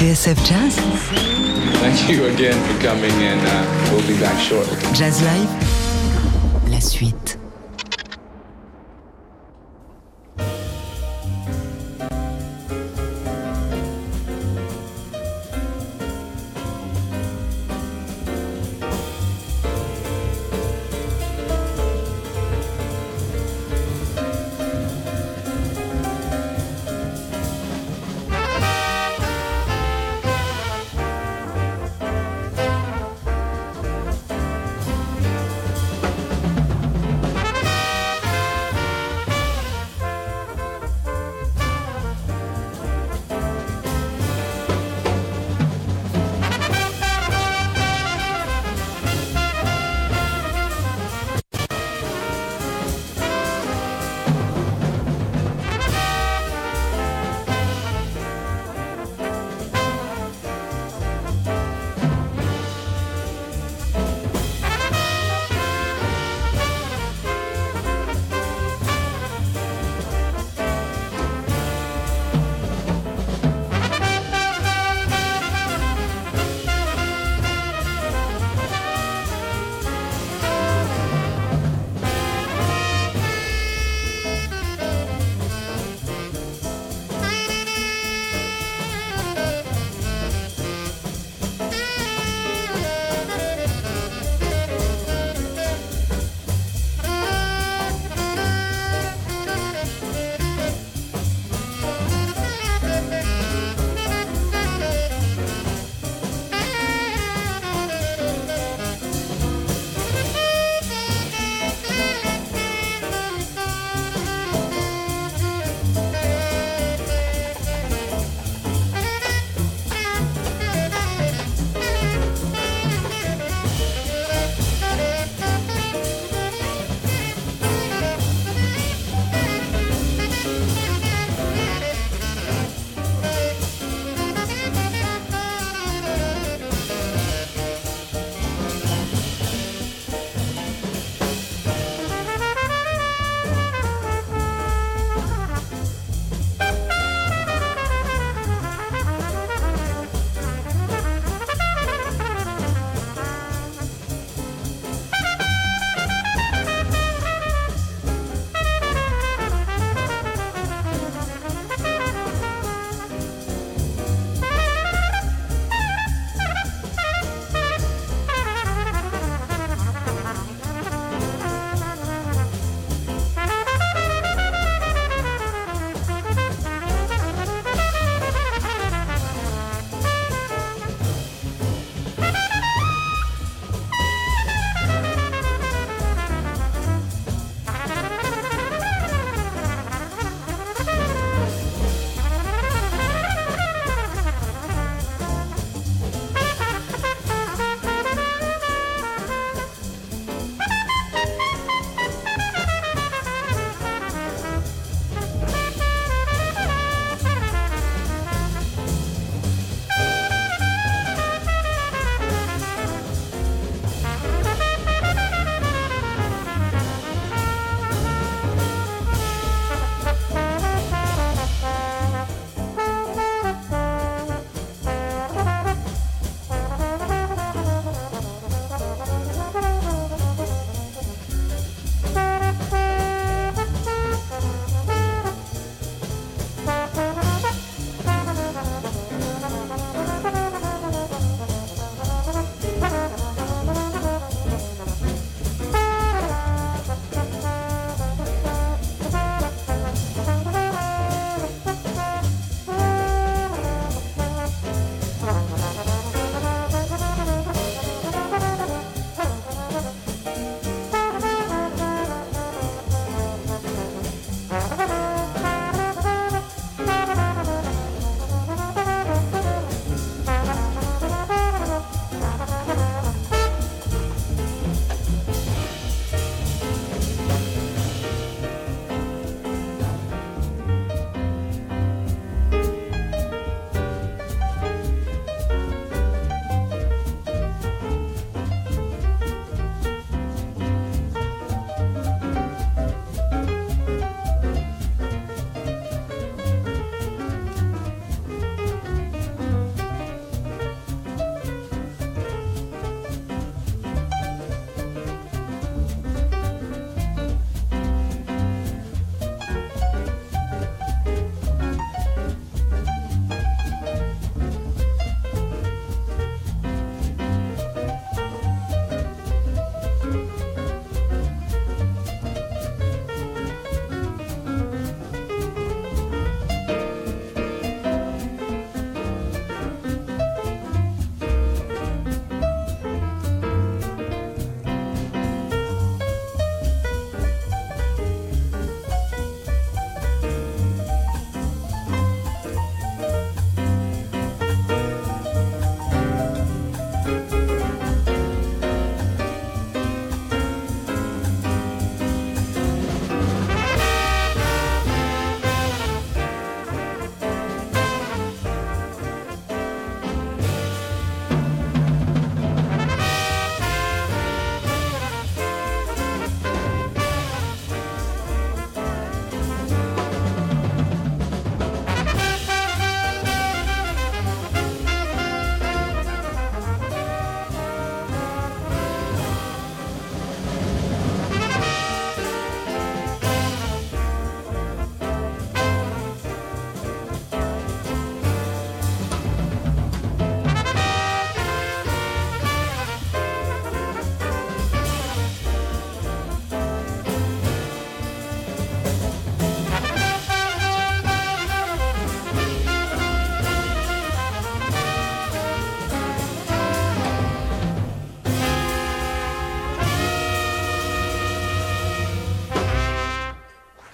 TSF Jazz Thank you again for coming and uh, we'll be back shortly. Jazz Live La suite.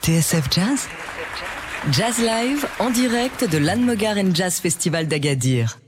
TSF Jazz? Jazz Live en direct de l'Anne Jazz Festival d'Agadir.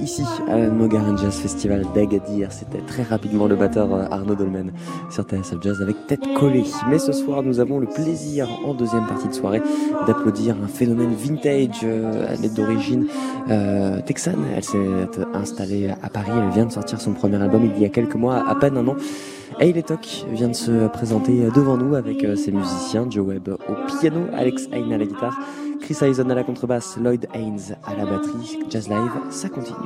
Ici, à Mogaran Jazz Festival d'Agadir. C'était très rapidement le batteur euh, Arnaud Dolmen sur TSF Jazz avec tête collée. Mais ce soir, nous avons le plaisir, en deuxième partie de soirée, d'applaudir un phénomène vintage. Euh, elle est d'origine euh, texane. Elle s'est installée à Paris. Elle vient de sortir son premier album il y a quelques mois, à peine un an. Hayley Talk vient de se présenter devant nous avec ses musiciens, Joe Webb au piano, Alex Hain à la guitare, Chris à la contrebasse, Lloyd Haynes à la batterie. Jazz Live, ça continue.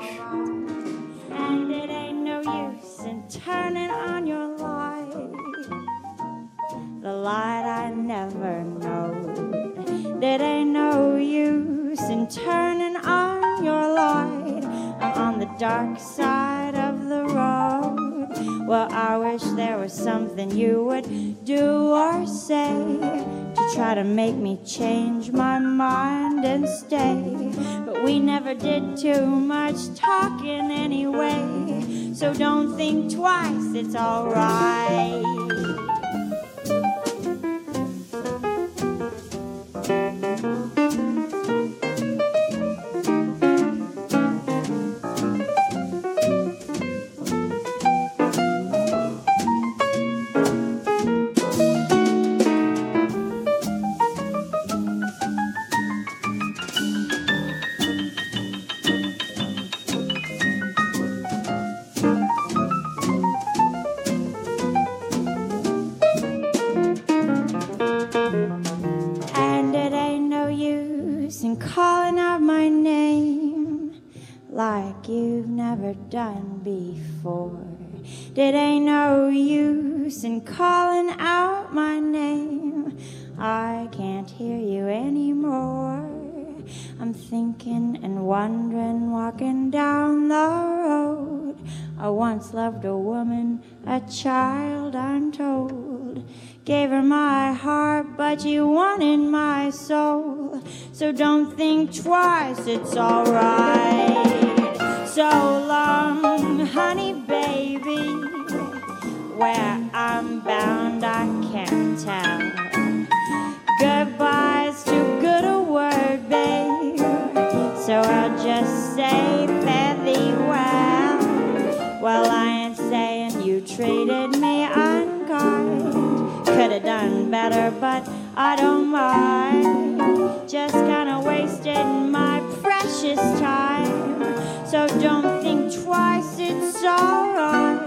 The light I never know. There ain't no use in turning on your light. On the dark side of the road. Well, I wish there was something you would do or say try to make me change my mind and stay. But we never did too much talking anyway. So don't think twice, it's alright. It ain't no use in calling out my name. I can't hear you anymore. I'm thinking and wondering, walking down the road. I once loved a woman, a child, I'm told. Gave her my heart, but you wanted my soul. So don't think twice, it's alright so long, honey baby. Where I'm bound, I can't tell. Goodbye's too good a word, babe. So I'll just say fare thee well. Well, I ain't saying you treated me unkind. Could have done better, but I don't mind. Just kinda wasted my precious time. So don't think twice, it's alright.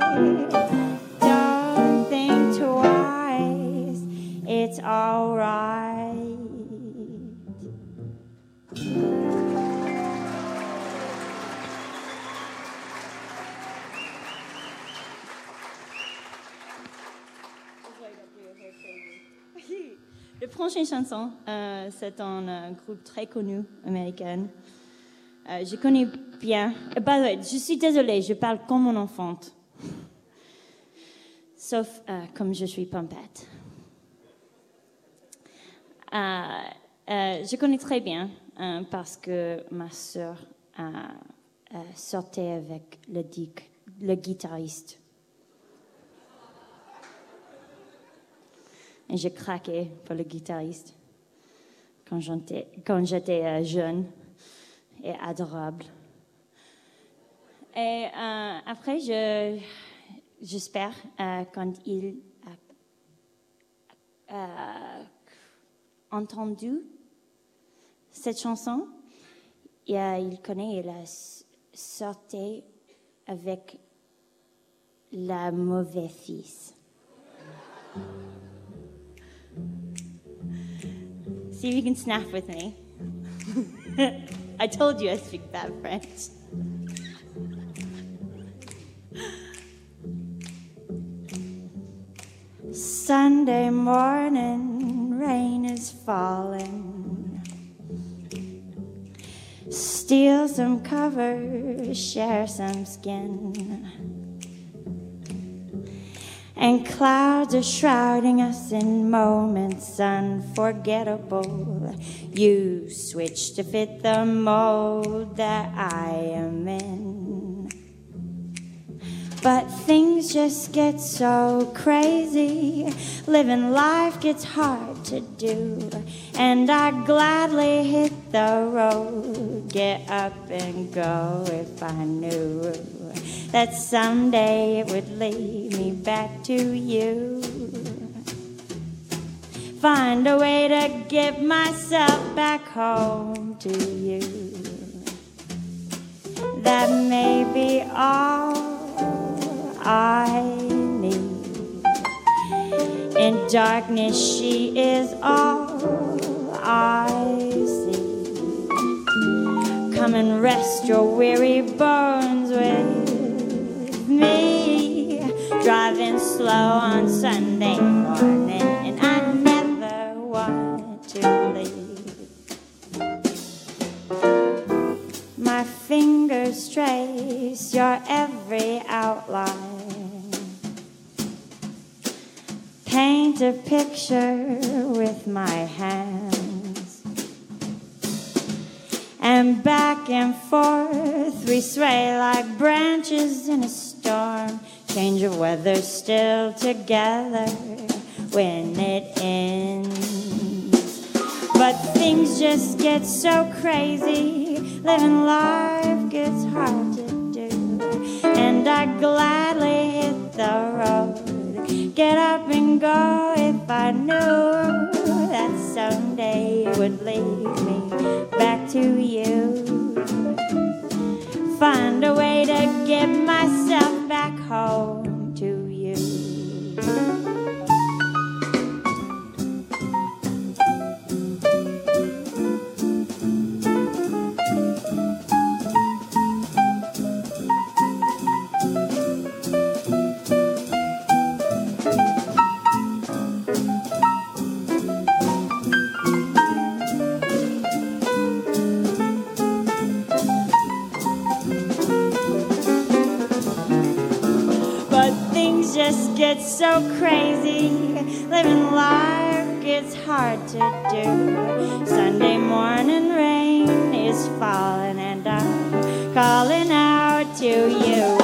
Don't think twice, it's alright. Le prochain chanson, euh, c'est un euh, groupe très connu américain. Euh, je connais bien. Euh, je suis désolée, je parle comme mon enfante. Sauf euh, comme je suis pompette. je connais très bien parce que ma sœur sortait avec le, le guitariste. Et j'ai craqué pour le guitariste quand j'étais jeune et adorable. Et euh, après, je, j'espère euh, quand il a euh, entendu cette chanson, il connaît, il a avec la mauvaise fils. See if you can snap with me. I told you I speak bad French. Sunday morning, rain is falling. Steal some cover, share some skin. And clouds are shrouding us in moments unforgettable. You switch to fit the mold that I am in. But things just get so crazy. Living life gets hard to do. And I gladly hit the road. Get up and go if I knew that someday it would lead me back to you. Find a way to get myself back home to you. That may be all I need. In darkness, she is all I see. Come and rest your weary bones with me. Driving slow on Sunday morning, and I never want to leave. My fingers trace your every outline. Paint a picture with my hands. And back and forth we sway like branches in a storm. Change of weather, still together when it ends. But things just get so crazy. Living life gets hard to do. And I gladly hit the road. Get up and go if I knew that someday would lead me back to you. Find a way to get myself back home to you. Just get so crazy. Living life gets hard to do. Sunday morning rain is falling, and I'm calling out to you.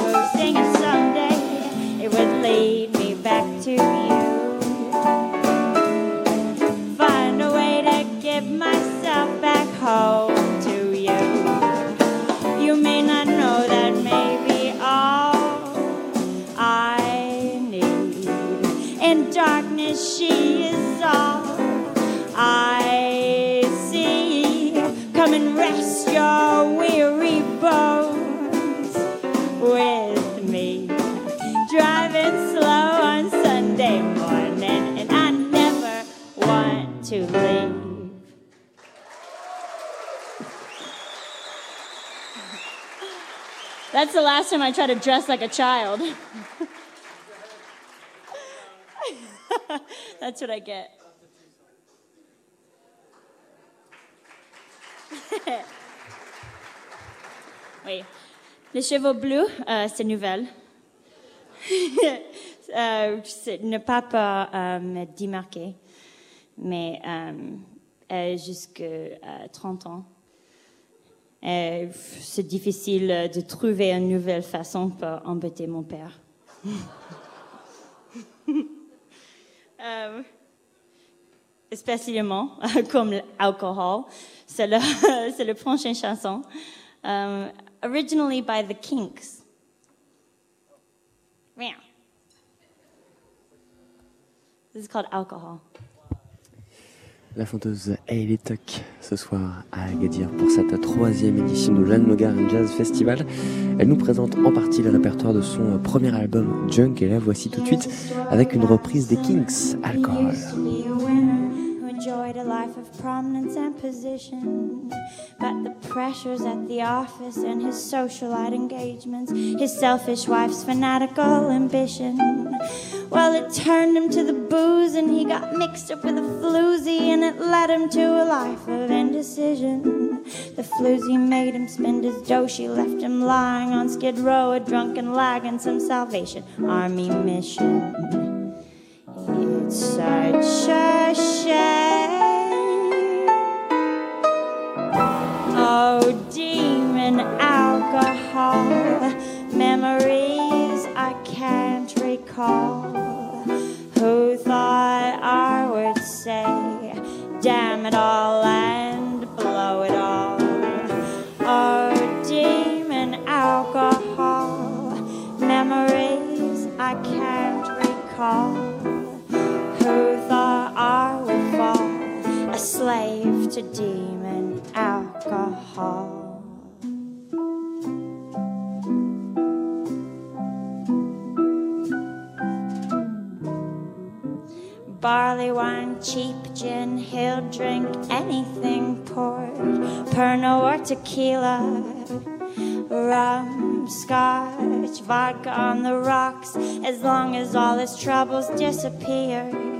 That's the last time I tried to dress like a child. That's what I get. oui. Les cheveux bleus, euh, c'est nouvelle. Euh, ne pas pas euh, me démarquer, mais euh, euh, jusqu'à 30 ans. Euh, c'est difficile euh, de trouver une nouvelle façon pour embêter mon père. Euh, spécialement comme l'alcool. C'est le, c'est le prochaine chanson. Um, originally by the Kinks. Yeah. This is called alcohol. La chanteuse Hayley Tuck ce soir à Agadir pour cette troisième édition de l'Anne Mogar Jazz Festival. Elle nous présente en partie le répertoire de son premier album Junk et la voici tout de suite avec une reprise des Kings, Alcohol. Enjoyed a life of prominence and position. But the pressures at the office and his socialite engagements, his selfish wife's fanatical ambition. Well, it turned him to the booze and he got mixed up with a floozy and it led him to a life of indecision. The floozy made him spend his dough, she left him lying on Skid Row, a drunken lag and some Salvation Army mission. It's such a shame. Oh, demon alcohol, memories I can't recall. Who thought I would say, damn it all and blow it all? Oh, demon alcohol, memories I can't recall who thought I would fall a slave to demon alcohol. Barley wine, cheap gin, he'll drink anything poured, Pernod or tequila, rum, scotch, vodka on the rocks, as long as all his troubles disappeared.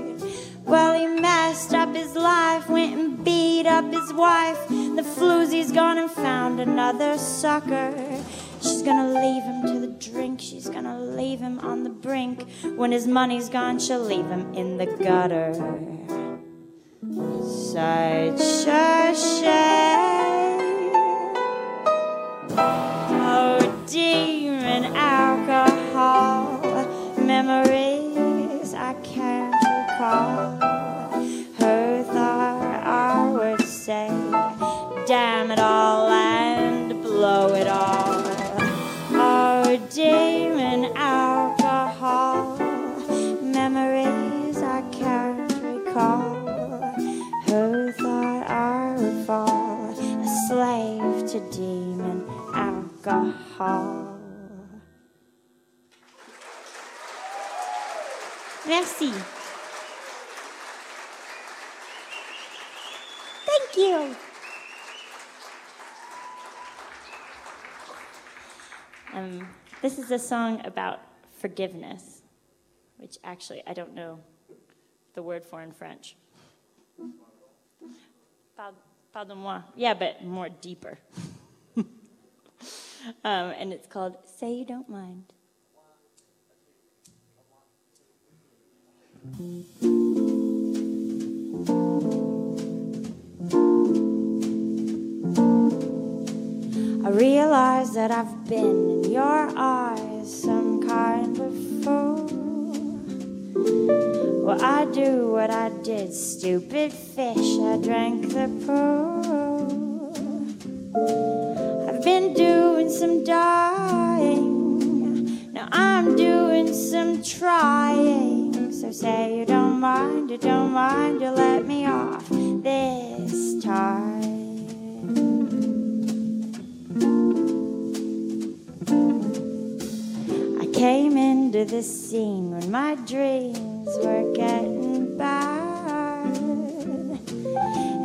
Well, he messed up his life, went and beat up his wife. The floozy's gone and found another sucker. She's gonna leave him to the drink, she's gonna leave him on the brink. When his money's gone, she'll leave him in the gutter. Such a shame. Oh, demon alcohol, memories damn it all and blow it all? Oh, demon alcohol, memories I can't recall. Who thought I would fall a slave to demon alcohol? Merci. Thank you. Um, this is a song about forgiveness, which actually I don't know the word for in French. Pardon-moi. Yeah, but more deeper. um, and it's called Say You Don't Mind. I realize that I've been in your eyes some kind of fool. Well, I do what I did, stupid fish. I drank the pool. I've been doing some dying. Now I'm doing some trying. So say you don't mind, you don't mind, you let me off this into this scene when my dreams were getting bad.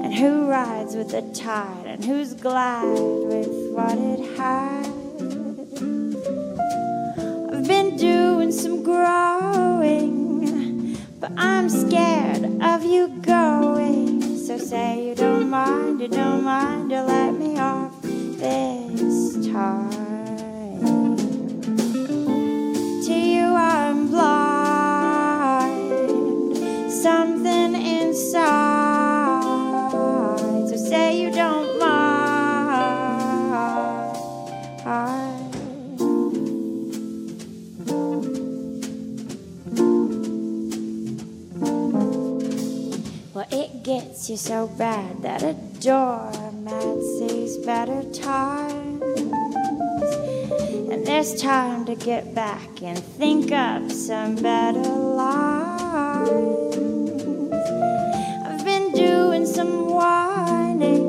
And who rides with the tide and who's glad with what it had? I've been doing some growing, but I'm scared of you going. So say you don't mind, you don't mind, you let me off this time. Something inside. So say you don't mind. Well, it gets you so bad that a doormat sees better times. And there's time to get back and think up some better lines doing some whining.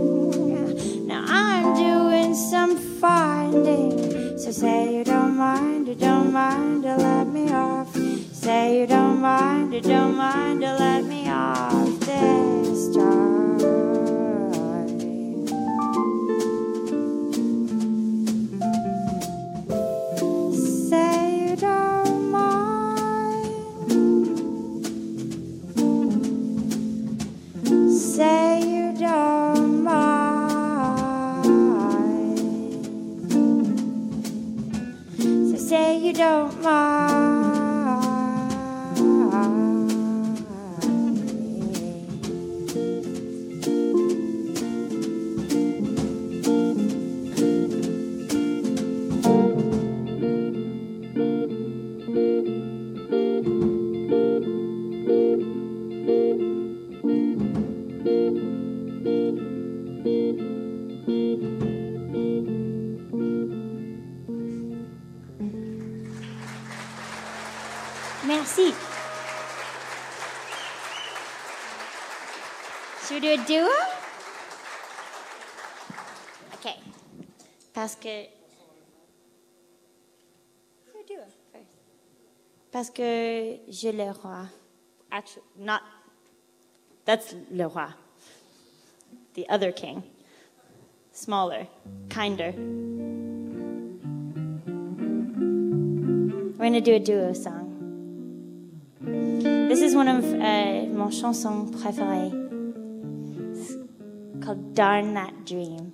Now I'm doing some finding. So say you don't mind, you don't mind to let me off. Say you don't mind, you don't mind to let me off this time. So say Merci. Should we do a duo? Okay. Parce que. Do duo first. Parce que je le roi. Actually, not. That's le roi. The other king. Smaller, kinder. We're going to do a duo song. This is one of uh, mon chanson préférée. It's called Darn That Dream.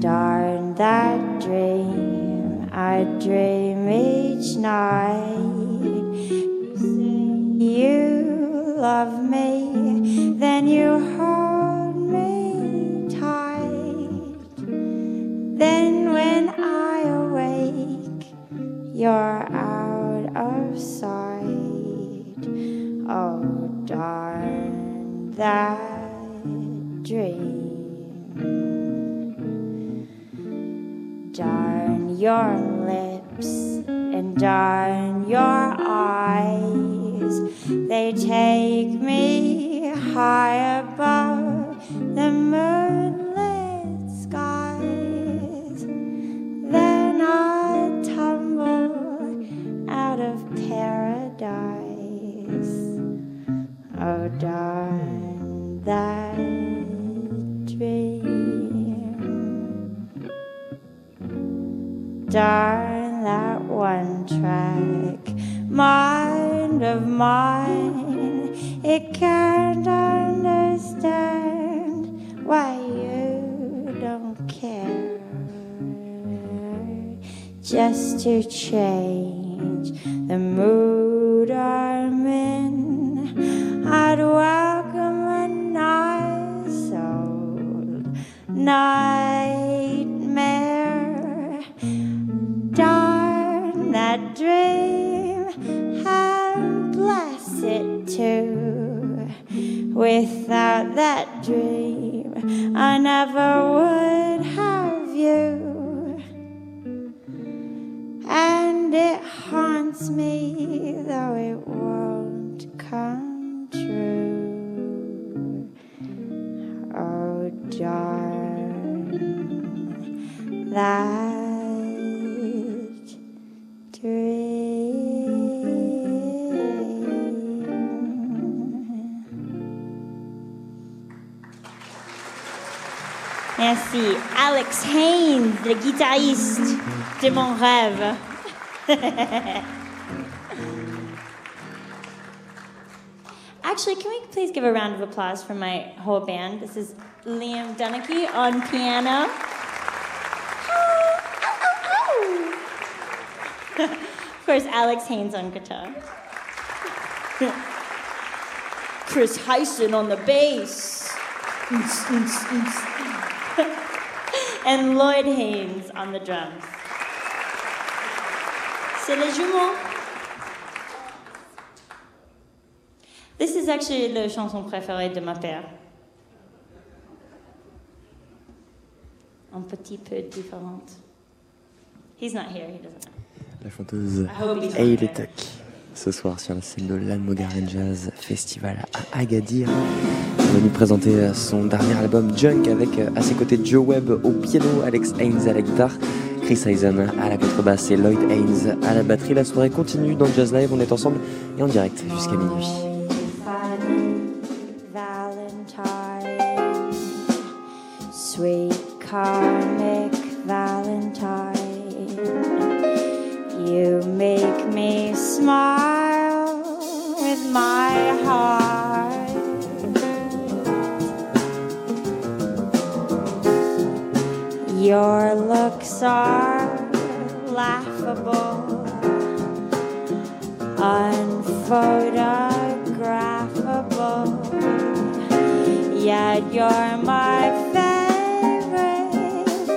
Darn that dream I dream each night. You say you love me, darn your eyes. They take me high above the moonlit skies. Then I tumble out of paradise. Oh, darn that dream. Darn to change the mood I'm in, I'd welcome a nice old nightmare. Darn that dream and bless it too. Without that dream, I never would And it haunts me, though it won't come true. Oh, darn that dream. Merci. Alex Haynes, le guitariste de mon rêve. Actually, can we please give a round of applause for my whole band? This is Liam Dunachie on piano. of course, Alex Haynes on guitar. Chris Heisen on the bass. and Lloyd Haynes on the drums. C'est les jumeaux. This is actually la chanson préférée de ma père. Un petit peu différente. He's not here, he doesn't know. La chanteuse. Tuck, ce soir sur la scène de l'Almogarden Jazz Festival à Agadir. Elle est venue présenter son dernier album Junk avec euh, à ses côtés Joe Webb au piano, Alex Haynes à la guitare, Chris à la contrebasse et Lloyd Haynes à la batterie. La soirée continue dans Jazz Live, on est ensemble et en direct jusqu'à minuit. Sweet karmic valentine, you make me smile with my heart. Your looks are laughable, unphotographable, yet you're my favorite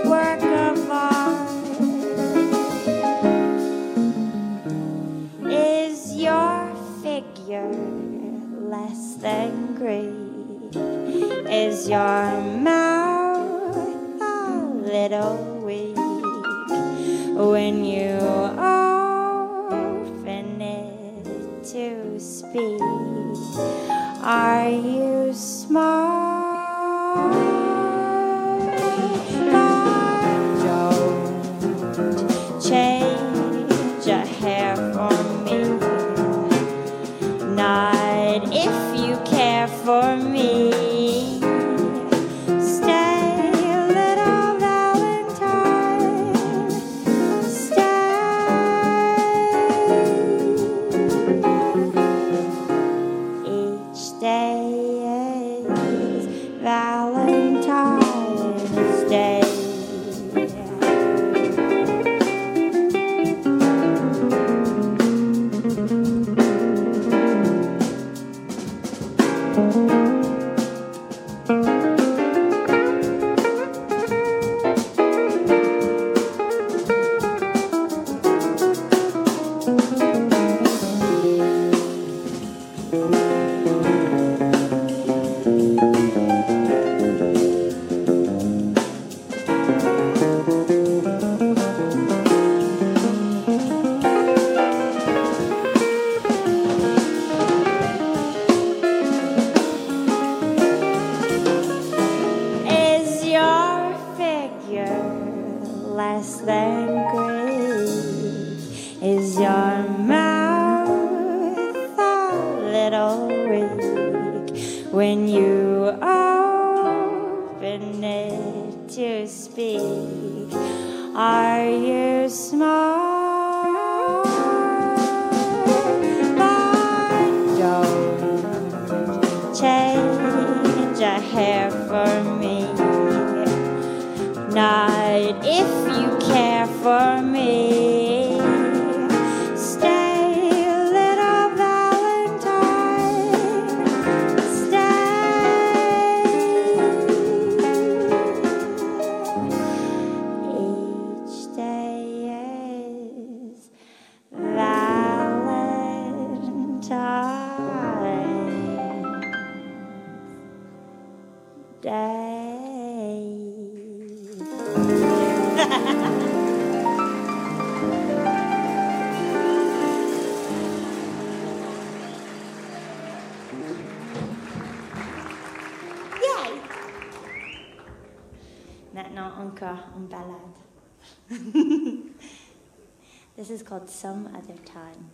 work of art. Is your figure less than great? Is your mouth? when you. this is called Some Other Time.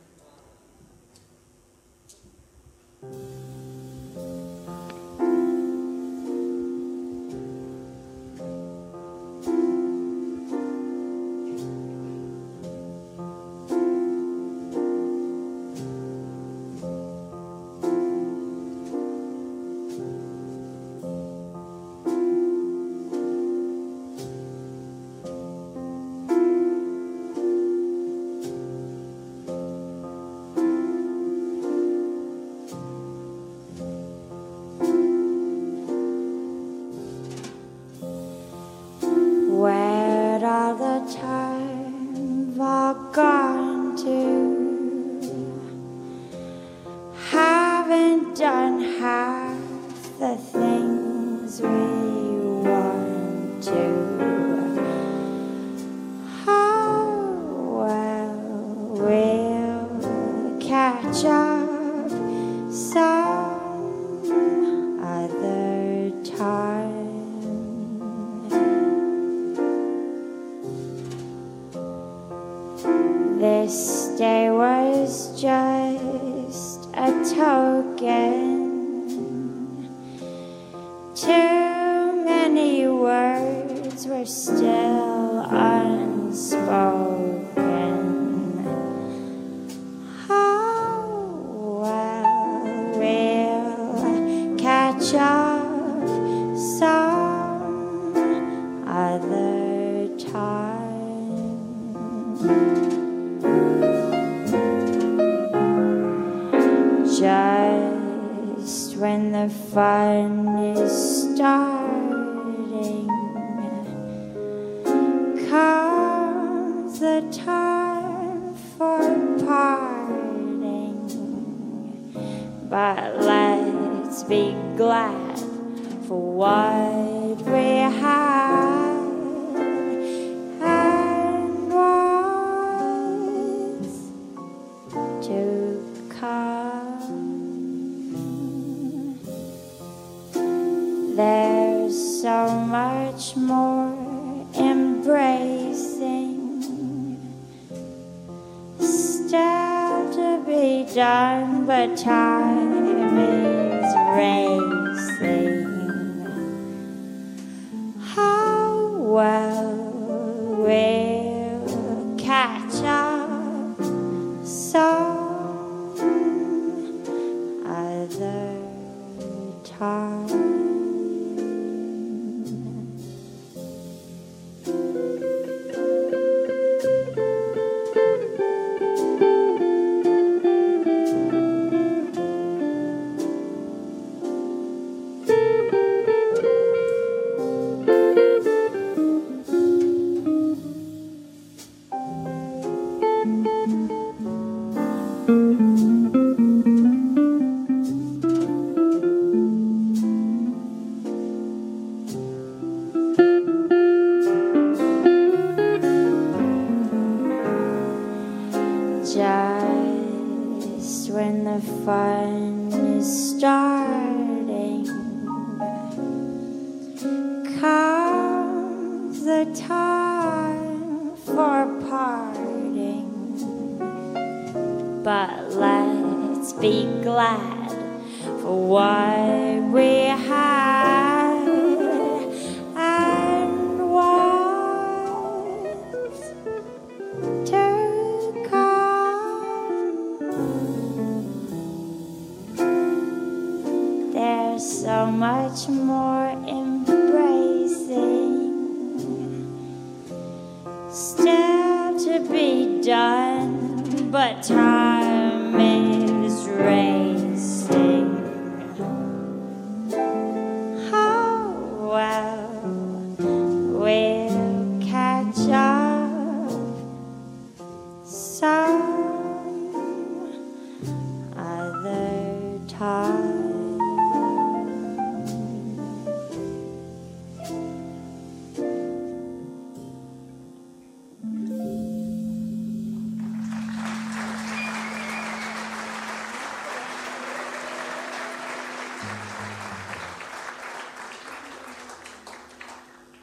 child.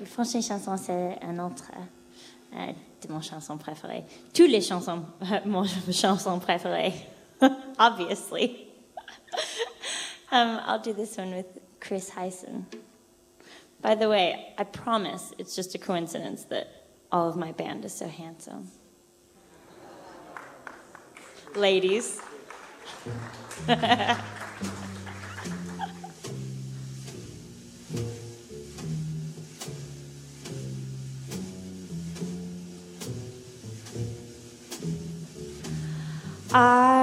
Le français chanson, c'est un autre euh, de mon chanson préférée. Toutes les chansons, euh, mon chanson préférée, obviously. um, I'll do this one with Chris Heisen. By the way, I promise it's just a coincidence that all of my band is so handsome. Ladies. I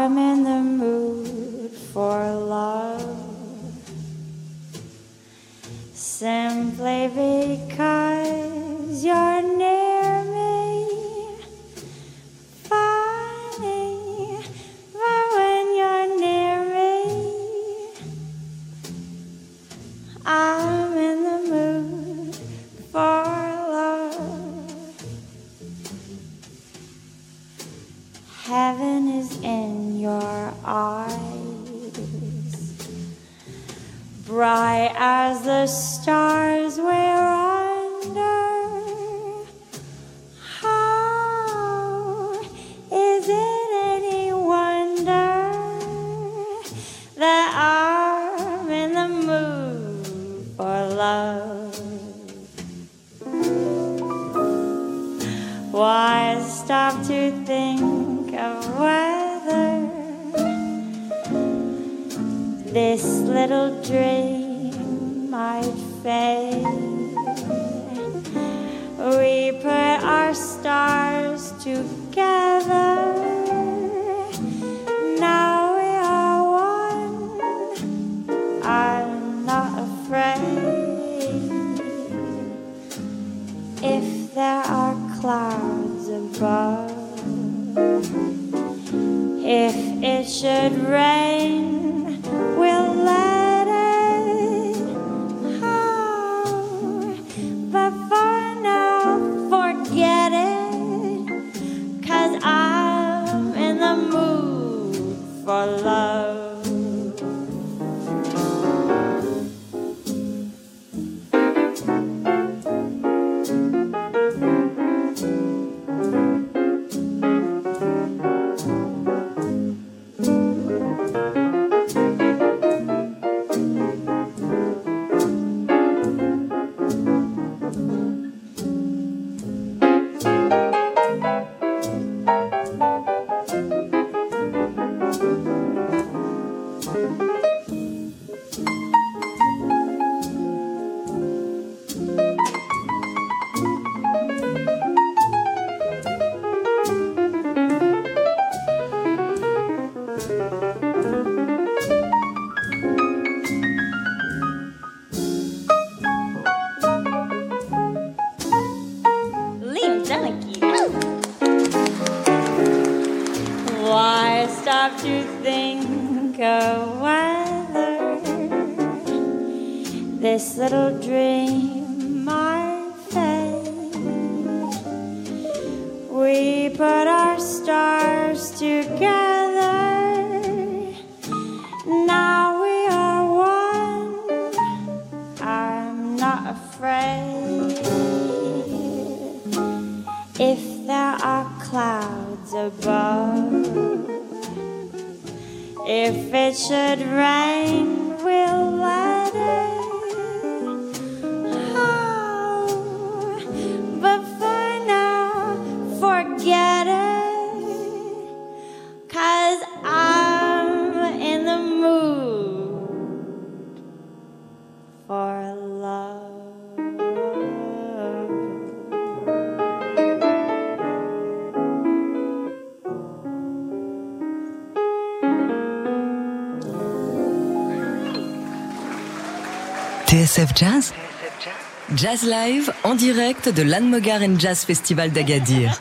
Jazz Live en direct de l'Anne Jazz Festival d'Agadir.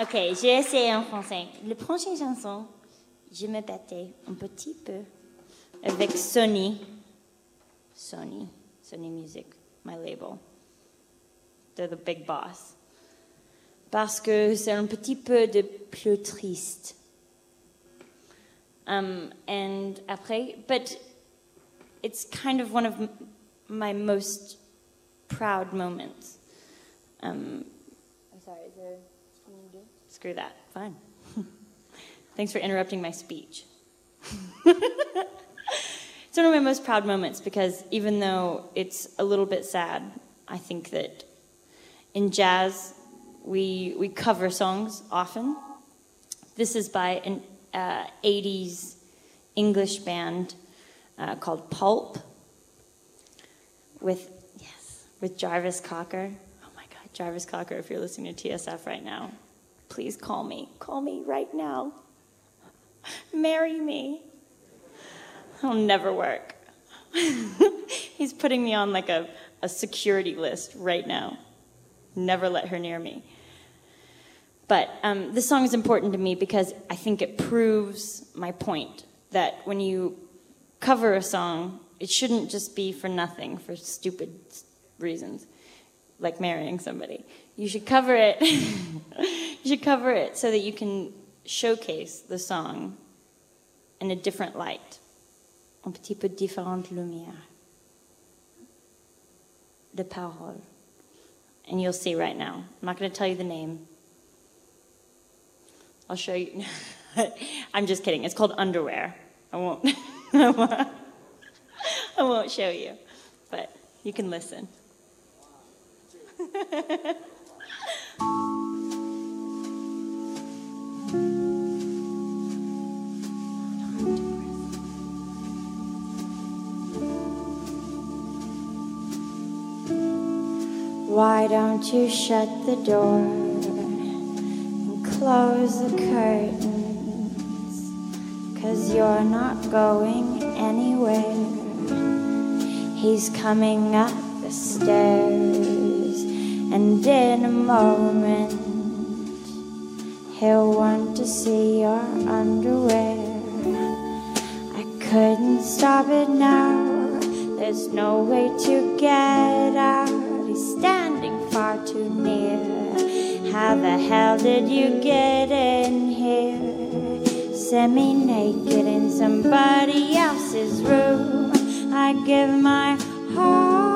Ok, j'ai essayé en français. La prochaine chanson, je me battais un petit peu avec Sony. Sony, Sony Music, my label. They're the big boss. Parce que c'est un petit peu de plus triste. Um, and après, but it's kind of one of my most proud moments. Um, I'm sorry, is there something to do? Screw that. Fine. Thanks for interrupting my speech. it's one of my most proud moments because even though it's a little bit sad, I think that in jazz we we cover songs often. This is by an uh, 80s English band uh, called Pulp with yes with Jarvis Cocker. Oh my God, Jarvis Cocker! If you're listening to TSF right now, please call me. Call me right now. Marry me. It'll never work. He's putting me on like a, a security list right now. Never let her near me. But um, this song is important to me because I think it proves my point that when you cover a song, it shouldn't just be for nothing, for stupid reasons, like marrying somebody. You should cover it. you should cover it so that you can showcase the song in a different light, un petit peu différente lumière de parole. And you'll see right now. I'm not going to tell you the name. I'll show you. I'm just kidding. It's called underwear. I won't. I won't show you, but you can listen. Why don't you shut the door and close the curtains? Cause you're not going anywhere. He's coming up the stairs And in a moment, he'll want to see your underwear. I couldn't stop it now. There's no way to get out. He's standing far too near. How the hell did you get in here? Semi naked in somebody else's room. I give my whole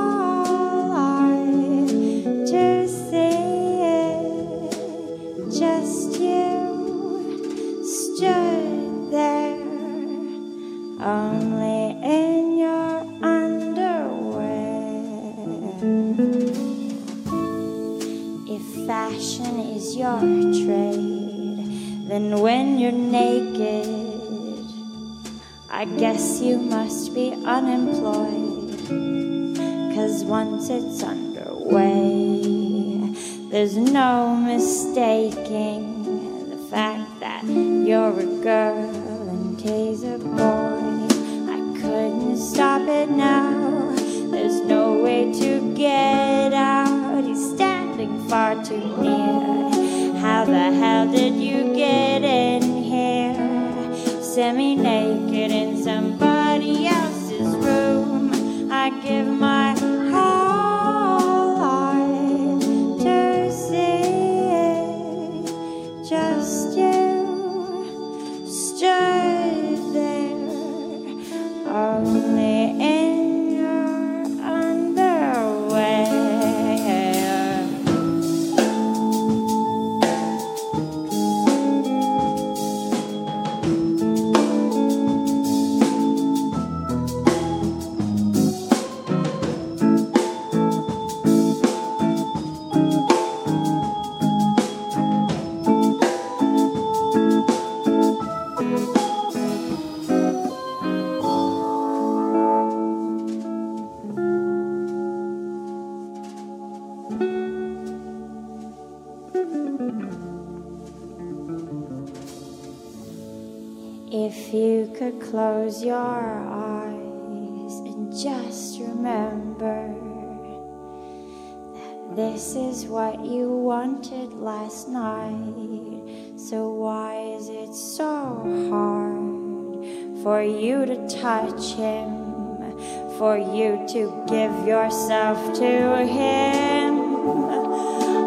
yourself to him?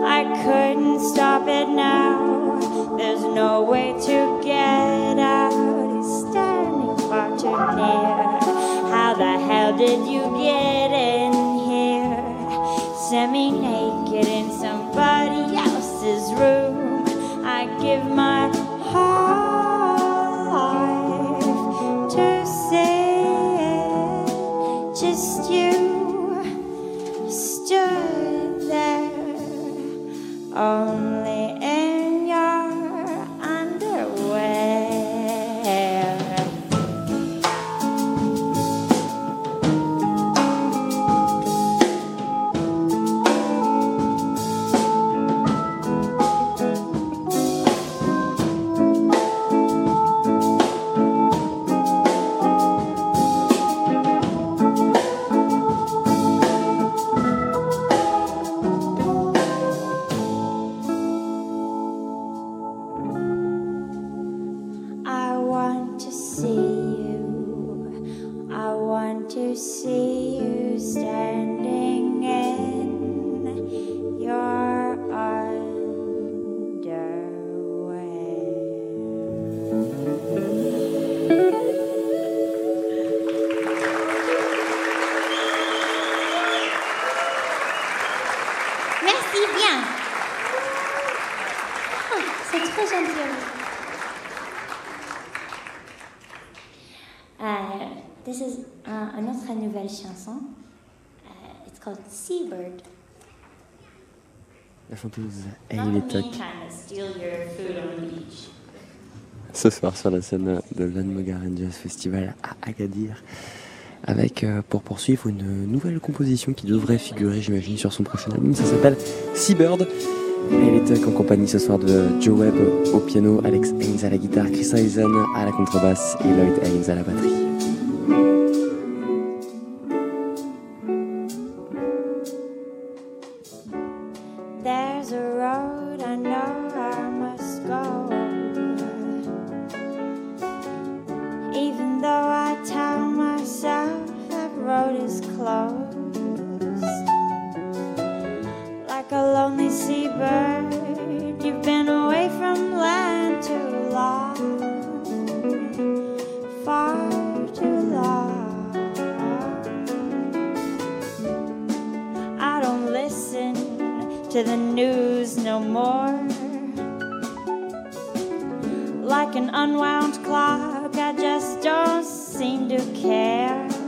I couldn't stop it now. There's no way to get out. He's standing far too near. How the hell did you get in here? Semi ce soir sur la scène de l'Anmogar Jazz Festival à Agadir. Avec, euh, pour poursuivre, une nouvelle composition qui devrait figurer, j'imagine, sur son prochain album. Ça s'appelle Seabird. Elle est en compagnie ce soir de Joe Webb au piano, Alex Haynes à la guitare, Chris Eisen à la contrebasse et Lloyd Haynes à la batterie. An unwound clock, I just don't seem to care.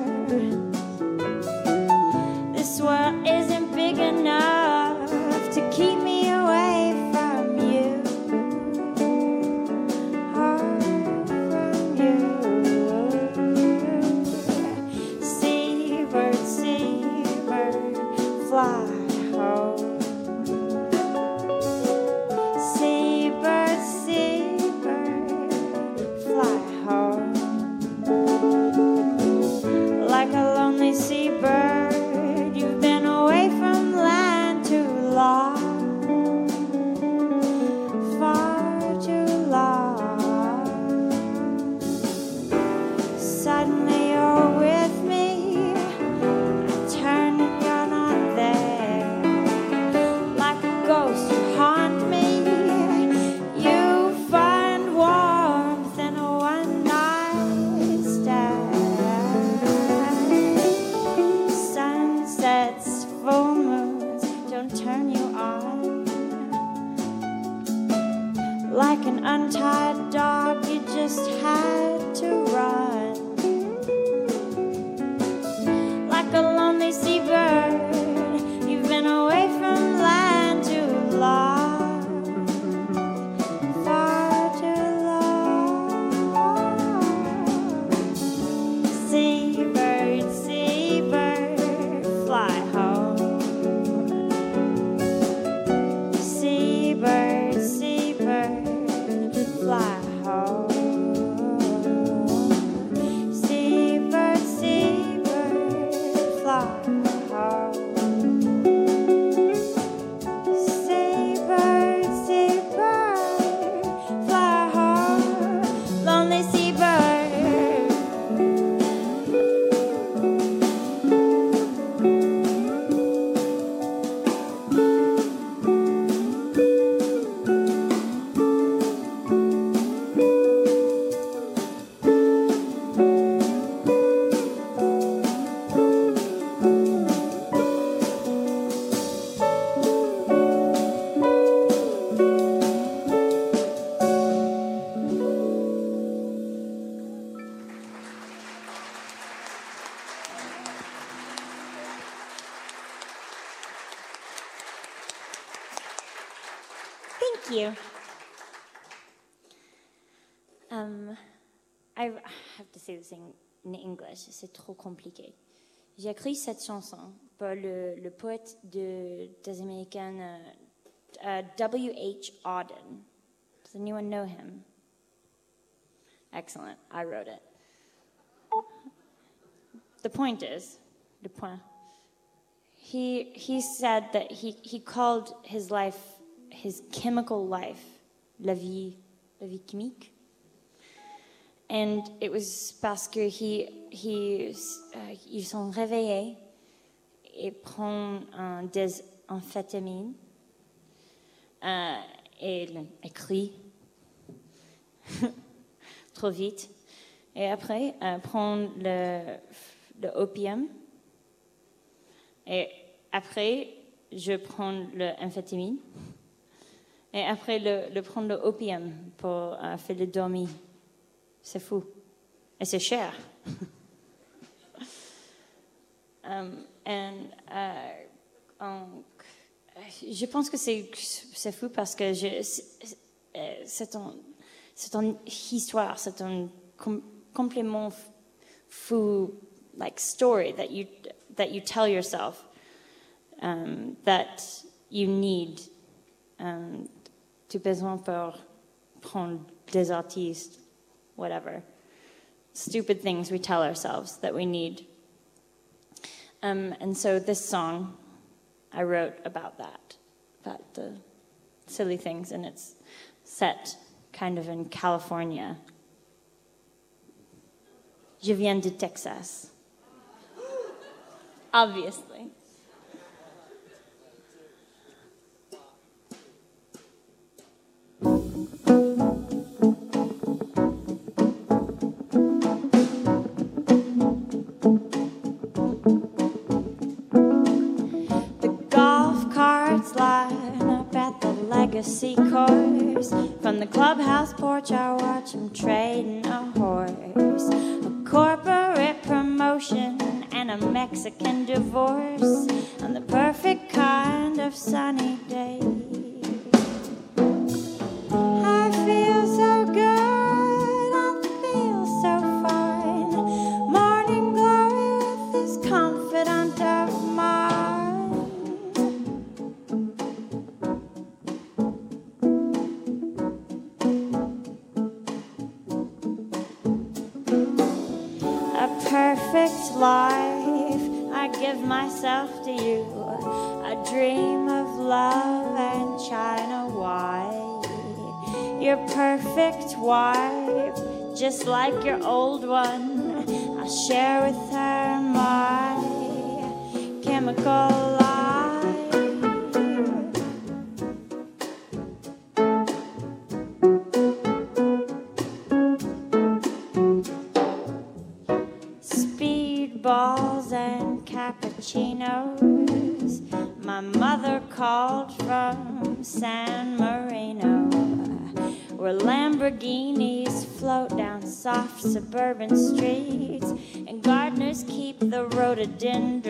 Thank you. Um, I have to say this in, in English, c'est trop compliqué. J'ai écrit cette chanson pour le, le poète de, des Américains uh, uh, W.H. Auden. Does anyone know him? Excellent. I wrote it. The point is, the point, he, he said that he, he called his life his chemical life, la vie, la vie chimique. And it was parce que he, he, euh, ils sont réveillés et prennent un des amphétamines euh, et écrit trop vite. Et après, euh, prendre le, le opium. Et après, je prends l'amphétamine. Et après, le, prendre l'opium pour euh, faire le dormir. C'est fou. Et c'est cher. um, and, en- je pense que c'est, fou parce que c'est, c'est, un, c'est une histoire, c'est un com- complément fou, like story that you, that you tell yourself um, that you need um, tu as besoin pour prendre des artistes, whatever. Stupid things we tell ourselves that we need. Um, and so this song I wrote about that, about the silly things, and it's set kind of in California. Je viens de Texas. Obviously. See cars. From the clubhouse porch, I watch him trading a horse, a corporate promotion, and a Mexican divorce on the perfect kind of sunny day. suburban streets, and gardeners keep the rhododendron.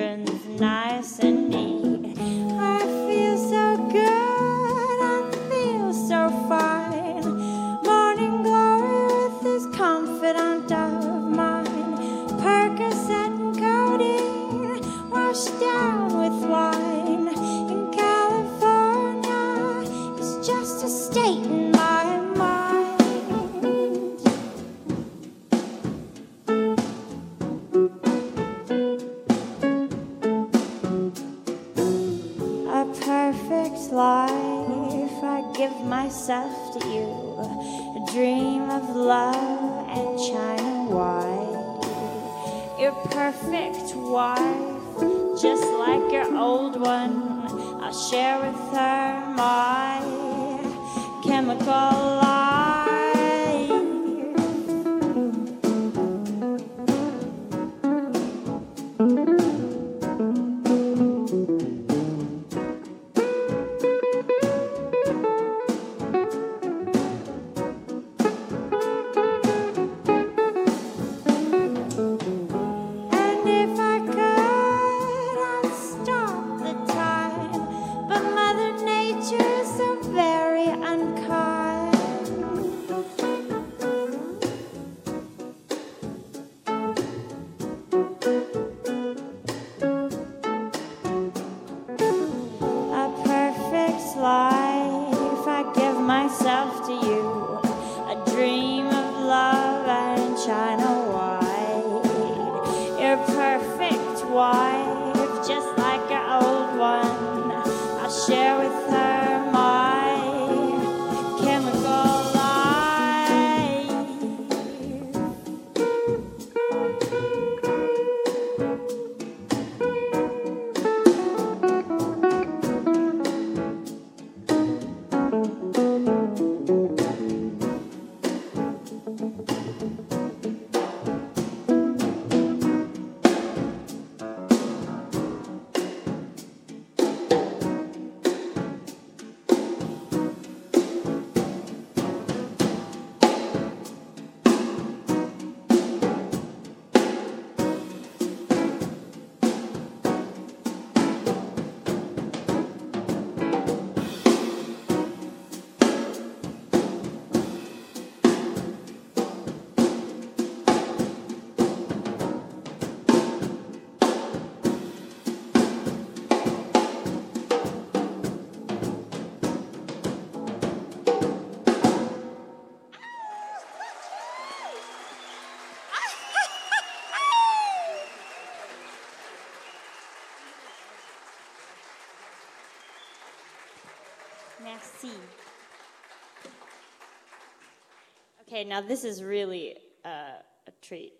Okay, now this is really uh, a treat,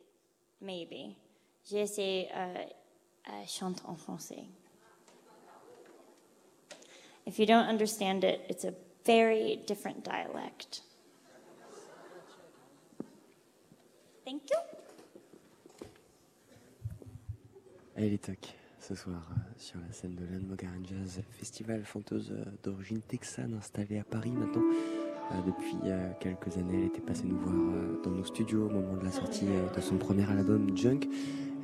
maybe. J'essaie uh, uh, chante en français. If you don't understand it, it's a very different dialect. Thank you. Hailey Tuck. Ce soir euh, sur la scène de l'Anne Jazz Festival, fanteuse euh, d'origine texane installée à Paris maintenant. Euh, depuis quelques années, elle était passée nous voir dans nos studios au moment de la sortie de son premier album Junk.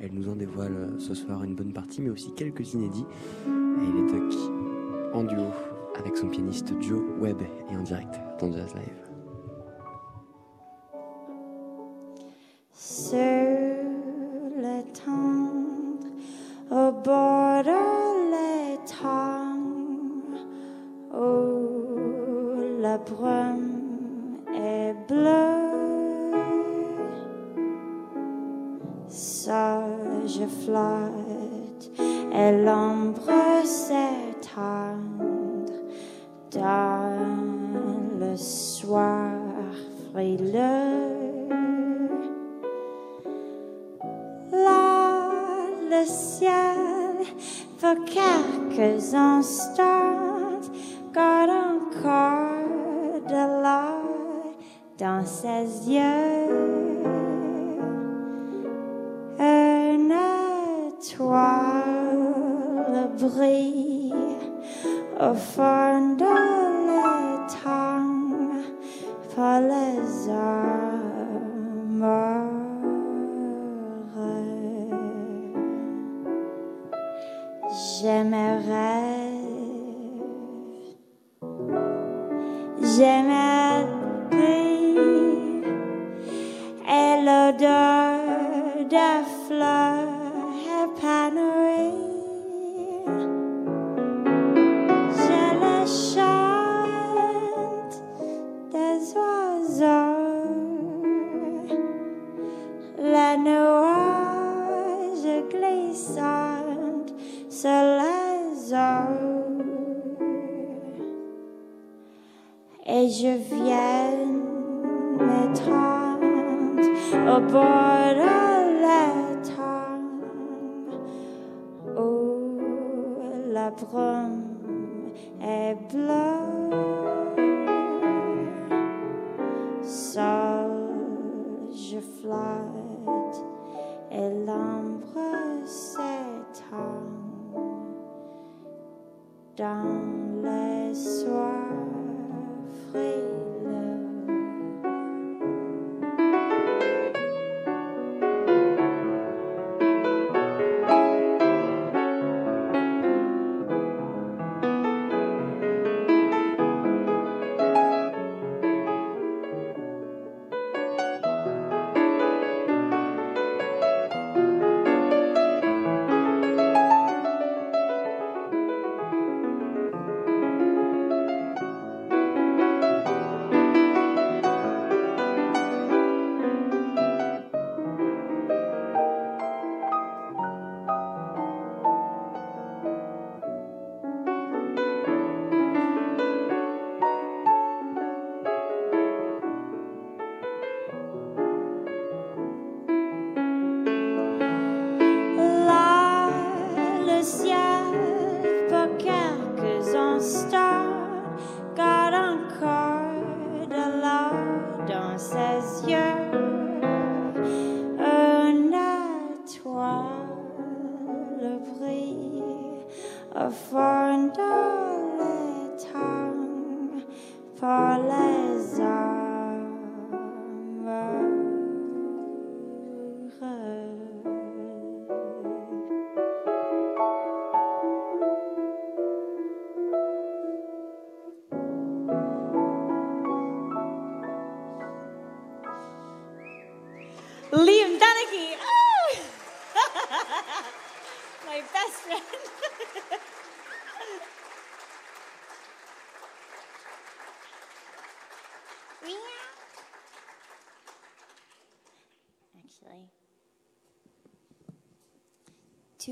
Elle nous en dévoile ce soir une bonne partie, mais aussi quelques inédits. Et il est en duo avec son pianiste Joe Webb et en direct dans Jazz Live.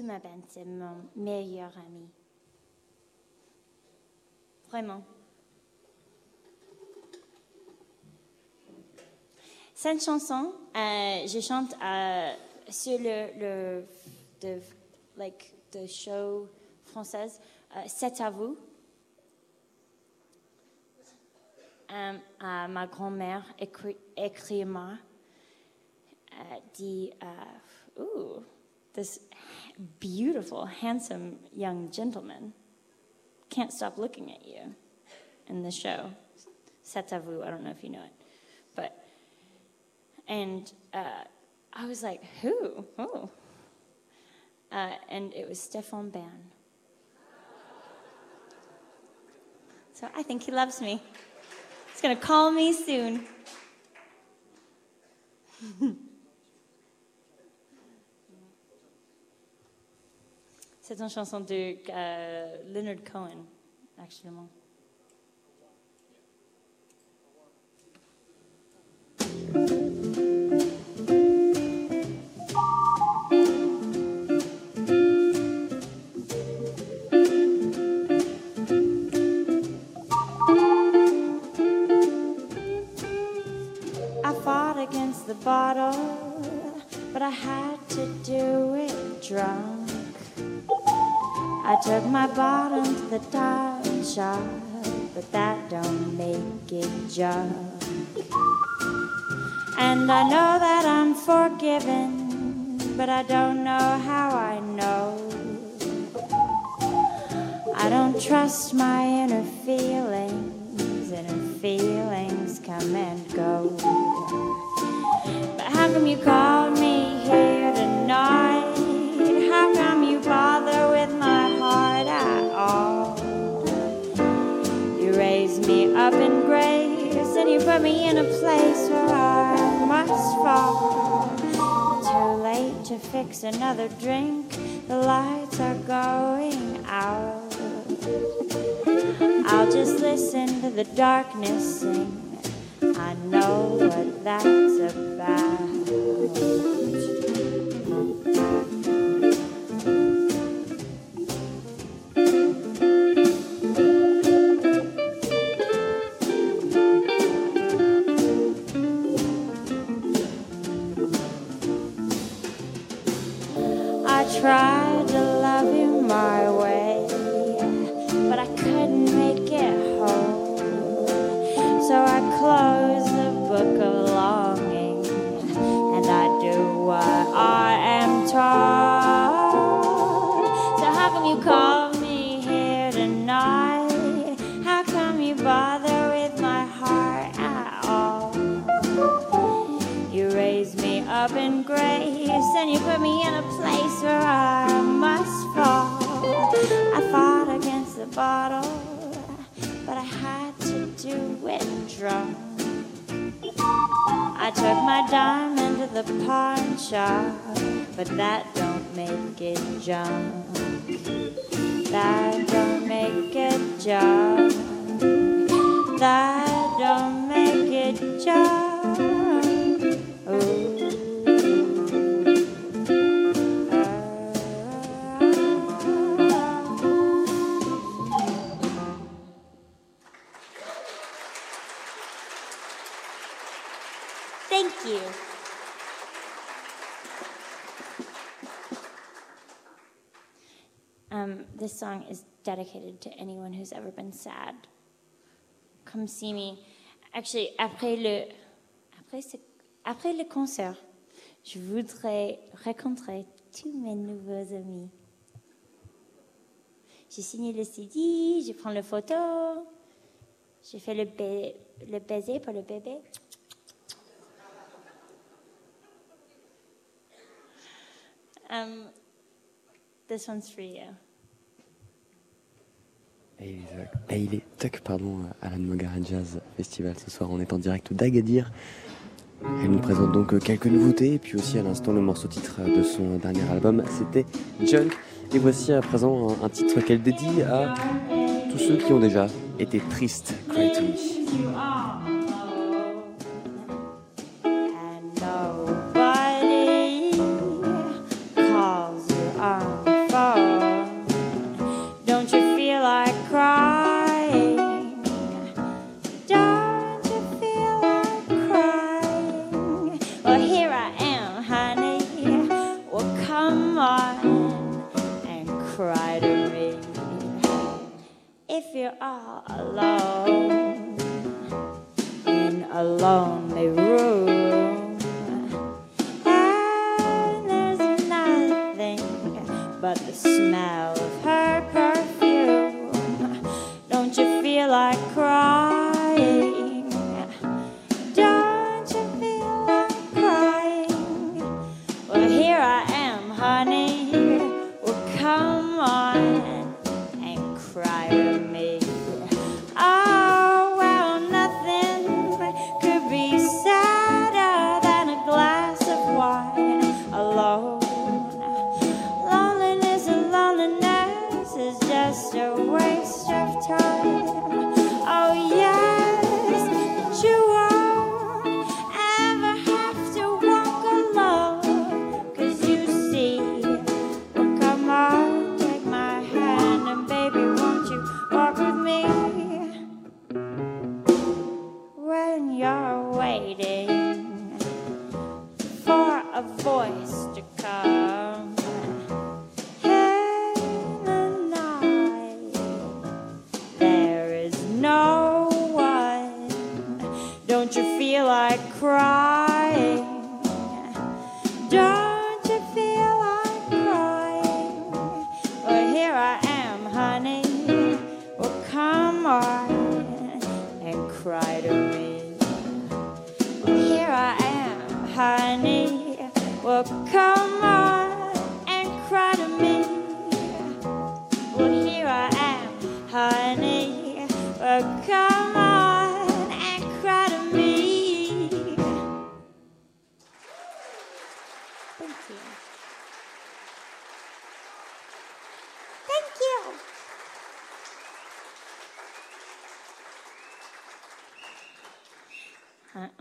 Ma bande, c'est mon meilleur ami. Vraiment. Cette chanson, euh, je chante euh, sur le, show française euh, C'est à vous. ma grand-mère écrit, dit, this beautiful, handsome young gentleman can't stop looking at you in the show. C'est. I don't know if you know it, but and uh, I was like, who? Oh, uh, and it was Stéphane Bern. So I think he loves me. He's gonna call me soon. C'est une chanson de uh, Leonard Cohen, actuellement. But I don't know how I know. I don't trust my inner feelings, inner feelings come and go. But how come you called me here tonight? How come you bother with my heart at all? You raised me up in grace and you put me in a place where I must fall. To fix another drink, the lights are going out. I'll just listen to the darkness sing. I know what that's about. I took my diamond to the pawn shop, but that don't make it junk. That don't make it junk. That song is dedicated to anyone who's ever been sad. Come see me. Actually, après le, après, le concert, je voudrais rencontrer tous mes nouveaux amis. J'ai signé le CD, je prends le photo, j'ai fait le, le baiser pour le bébé. Um, this one's for you. Hayley Tuck, pardon, à la Mogaran Jazz Festival ce soir. On est en direct d'Agadir. Elle nous présente donc quelques nouveautés et puis aussi à l'instant le morceau titre de son dernier album, c'était Junk. Et voici à présent un titre qu'elle dédie à tous ceux qui ont déjà été tristes. Cry to me.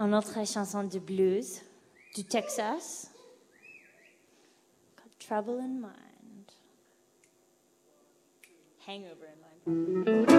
une autre chanson de blues du Texas, Trouble in Mind, Hangover in Mind.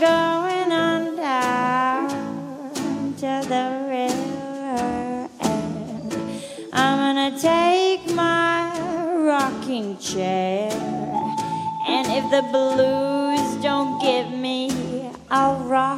I'm going on down to the river and I'm gonna take my rocking chair. And if the blues don't give me, I'll rock.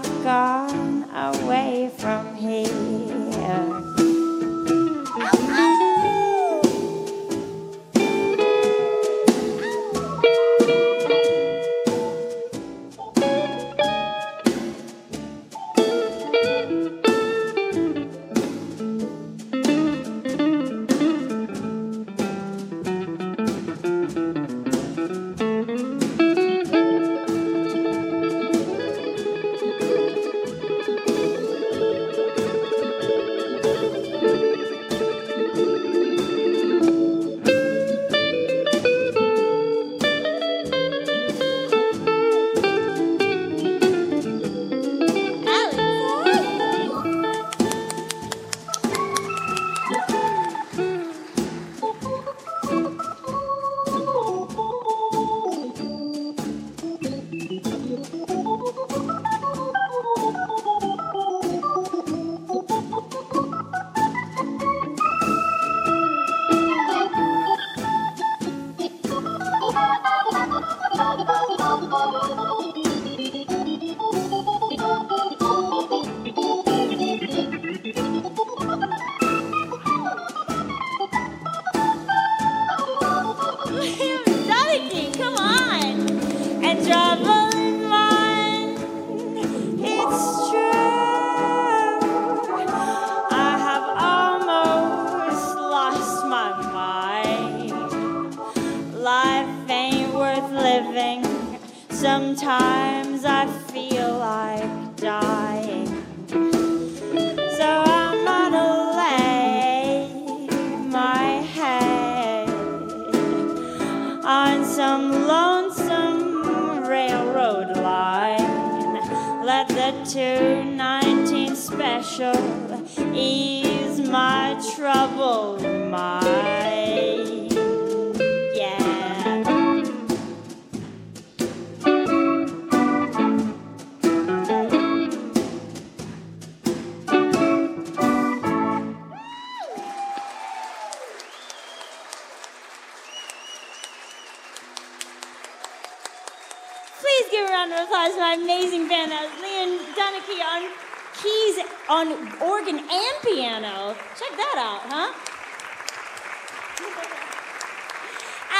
On organ and piano. Check that out, huh?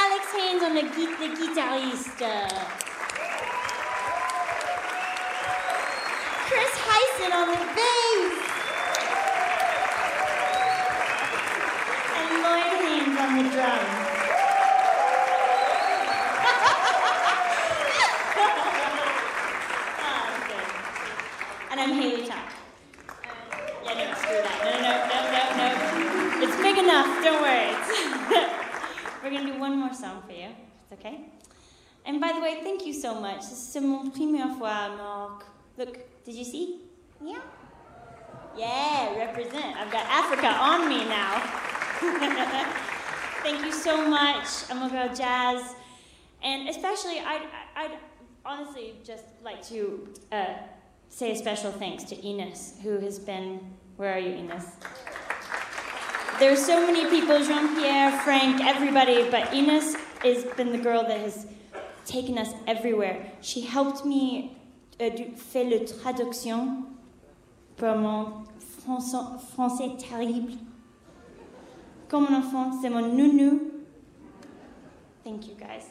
Alex Haynes on the, gu- the guitariste. Chris Heisen on the bass. And Lloyd Haynes on the drums. Okay. And by the way, thank you so much. C'est mon première fois York. Look, did you see? Yeah. Yeah, represent. I've got Africa on me now. thank you so much, Amogirl Jazz. And especially, I'd, I'd honestly just like to uh, say a special thanks to Ines, who has been. Where are you, Ines? There's so many people Jean Pierre, Frank, everybody, but Ines has been the girl that has taken us everywhere. She helped me uh, do, faire le traduction pour mon français, français terrible. Comme un enfant, c'est mon nounou. Thank you, guys.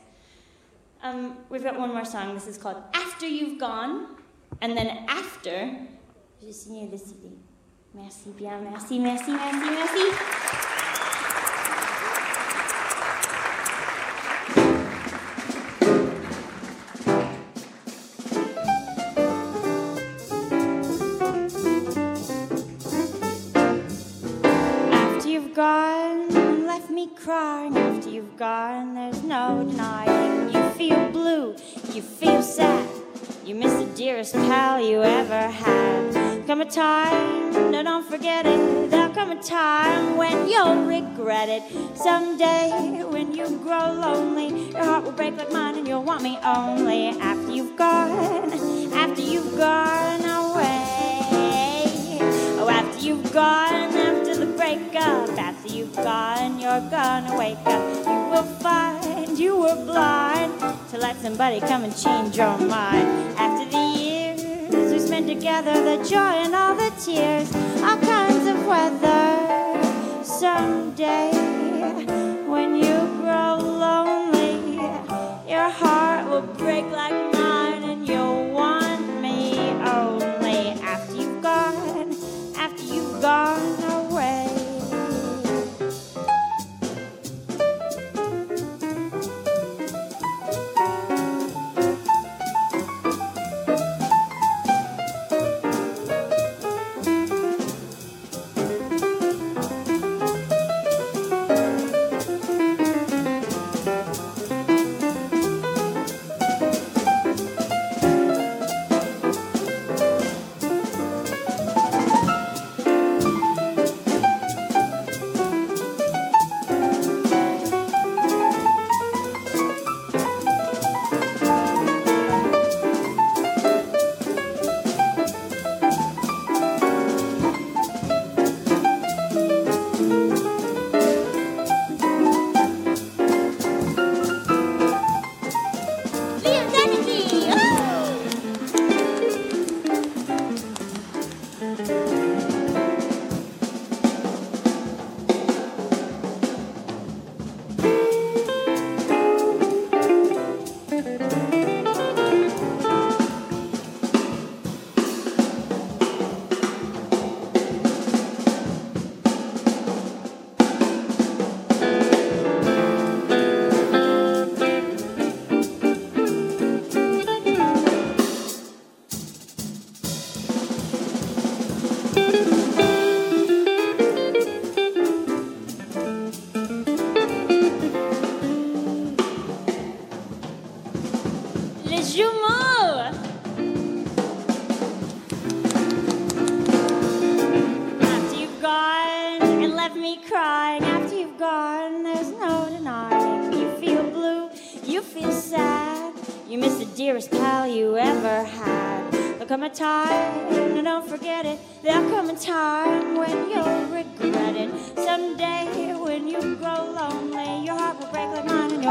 Um, we've got one more song. This is called After You've Gone. And then after, j'ai signé le CD. Merci bien, merci, merci, merci, merci. Dearest pal you ever had. Come a time, no, don't forget it. There'll come a time when you'll regret it. Someday, when you grow lonely, your heart will break like mine and you'll want me only after you've gone, after you've gone away. Oh, after you've gone, after the breakup, after you've gone, you're gonna wake up. You will find you were blind to let somebody come and change your mind. After the together, the joy and all the tears, all kinds of weather. Someday, when you grow lonely, your heart will break like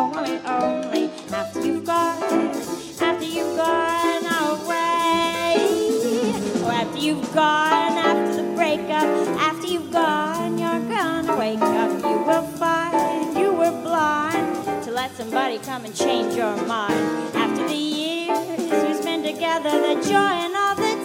me only after you've gone, after you've gone away. Oh, after you've gone, after the breakup, after you've gone, you're gonna wake up. You will find you were blind to let somebody come and change your mind. After the years we spent together, the joy and all the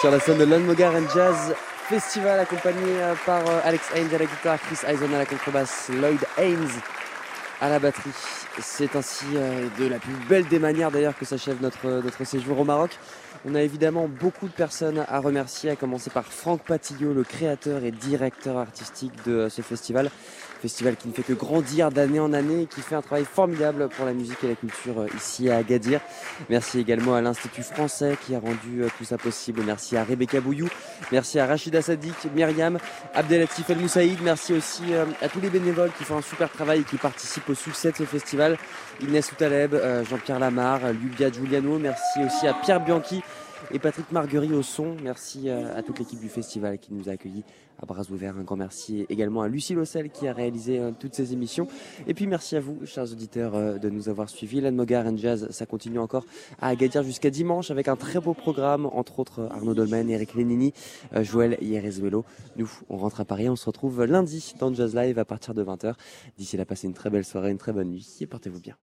sur la scène de l'Unmogar and Jazz Festival accompagné euh, par euh, Alex Haynes à la guitare, Chris Eisen à la contrebasse, Lloyd Haynes à la batterie. C'est ainsi euh, de la plus belle des manières d'ailleurs que s'achève notre, notre séjour au Maroc. On a évidemment beaucoup de personnes à remercier, à commencer par Franck Patillot, le créateur et directeur artistique de ce festival. Festival qui ne fait que grandir d'année en année et qui fait un travail formidable pour la musique et la culture euh, ici à Agadir. Merci également à l'Institut français qui a rendu euh, tout ça possible. Merci à Rebecca Bouillou, merci à Rachida Sadik, Myriam, Abdelatif El Moussaïd. Merci aussi euh, à tous les bénévoles qui font un super travail et qui participent au succès de ce festival. Inès Outaleb, Jean-Pierre Lamar, Livia Giuliano. Merci aussi à Pierre Bianchi et Patrick Marguerite au son. Merci euh, à toute l'équipe du festival qui nous a accueillis à bras ouverts. Un grand merci également à Lucie Lossel qui a réalisé euh, toutes ces émissions. Et puis merci à vous, chers auditeurs, euh, de nous avoir suivis. L'Anmogar and Jazz, ça continue encore à Agadir jusqu'à dimanche avec un très beau programme, entre autres Arnaud Dolmen, Eric Lenini, euh, Joël Hierezuelo. Nous, on rentre à Paris, on se retrouve lundi dans Jazz Live à partir de 20h. D'ici là, passez une très belle soirée, une très bonne nuit et portez-vous bien.